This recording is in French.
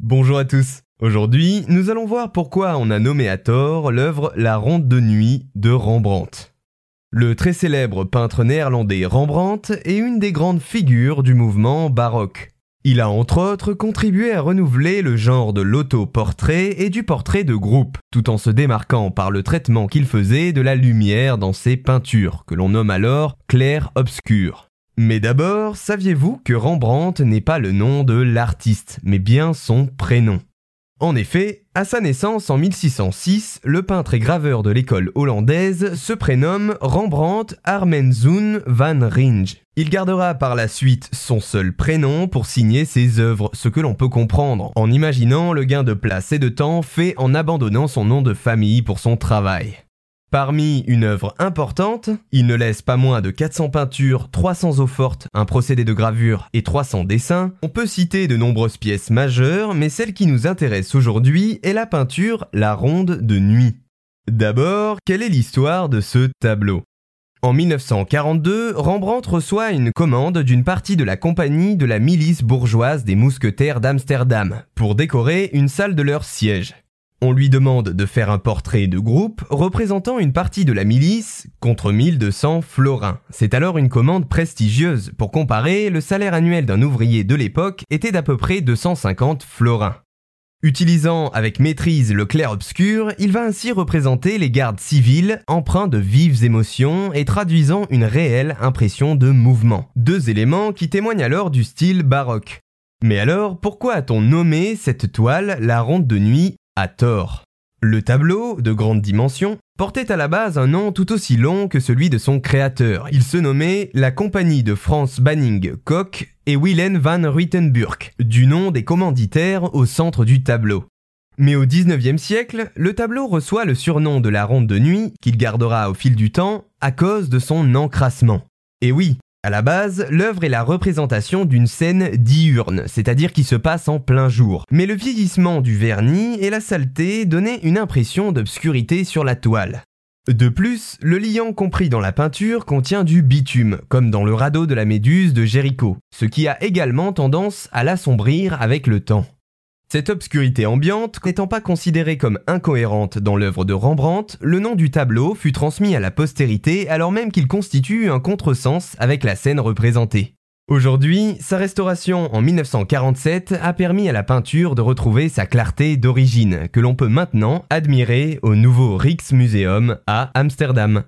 Bonjour à tous. Aujourd'hui, nous allons voir pourquoi on a nommé à tort l'œuvre La Ronde de Nuit de Rembrandt. Le très célèbre peintre néerlandais Rembrandt est une des grandes figures du mouvement baroque. Il a entre autres contribué à renouveler le genre de l'autoportrait et du portrait de groupe, tout en se démarquant par le traitement qu'il faisait de la lumière dans ses peintures, que l'on nomme alors clair-obscur. Mais d'abord, saviez-vous que Rembrandt n'est pas le nom de l'artiste, mais bien son prénom? En effet, à sa naissance en 1606, le peintre et graveur de l'école hollandaise se prénomme Rembrandt Armenzoen van Ringe. Il gardera par la suite son seul prénom pour signer ses œuvres, ce que l'on peut comprendre en imaginant le gain de place et de temps fait en abandonnant son nom de famille pour son travail. Parmi une œuvre importante, il ne laisse pas moins de 400 peintures, 300 eaux fortes, un procédé de gravure et 300 dessins. On peut citer de nombreuses pièces majeures, mais celle qui nous intéresse aujourd'hui est la peinture La Ronde de Nuit. D'abord, quelle est l'histoire de ce tableau? En 1942, Rembrandt reçoit une commande d'une partie de la compagnie de la milice bourgeoise des mousquetaires d'Amsterdam pour décorer une salle de leur siège. On lui demande de faire un portrait de groupe représentant une partie de la milice contre 1200 florins. C'est alors une commande prestigieuse. Pour comparer, le salaire annuel d'un ouvrier de l'époque était d'à peu près 250 florins. Utilisant avec maîtrise le clair-obscur, il va ainsi représenter les gardes civils empreints de vives émotions et traduisant une réelle impression de mouvement. Deux éléments qui témoignent alors du style baroque. Mais alors, pourquoi a-t-on nommé cette toile la ronde de nuit à tort. Le tableau, de grande dimension, portait à la base un nom tout aussi long que celui de son créateur. Il se nommait la Compagnie de France Banning Koch et Wilhelm van Ruitenburg, du nom des commanditaires au centre du tableau. Mais au XIXe siècle, le tableau reçoit le surnom de la ronde de nuit, qu'il gardera au fil du temps, à cause de son encrassement. Et oui, à la base, l'œuvre est la représentation d'une scène diurne, c'est-à-dire qui se passe en plein jour. Mais le vieillissement du vernis et la saleté donnaient une impression d'obscurité sur la toile. De plus, le liant compris dans la peinture contient du bitume, comme dans le radeau de la méduse de Jéricho, ce qui a également tendance à l'assombrir avec le temps. Cette obscurité ambiante n'étant pas considérée comme incohérente dans l'œuvre de Rembrandt, le nom du tableau fut transmis à la postérité alors même qu'il constitue un contresens avec la scène représentée. Aujourd'hui, sa restauration en 1947 a permis à la peinture de retrouver sa clarté d'origine, que l'on peut maintenant admirer au nouveau Rijksmuseum à Amsterdam.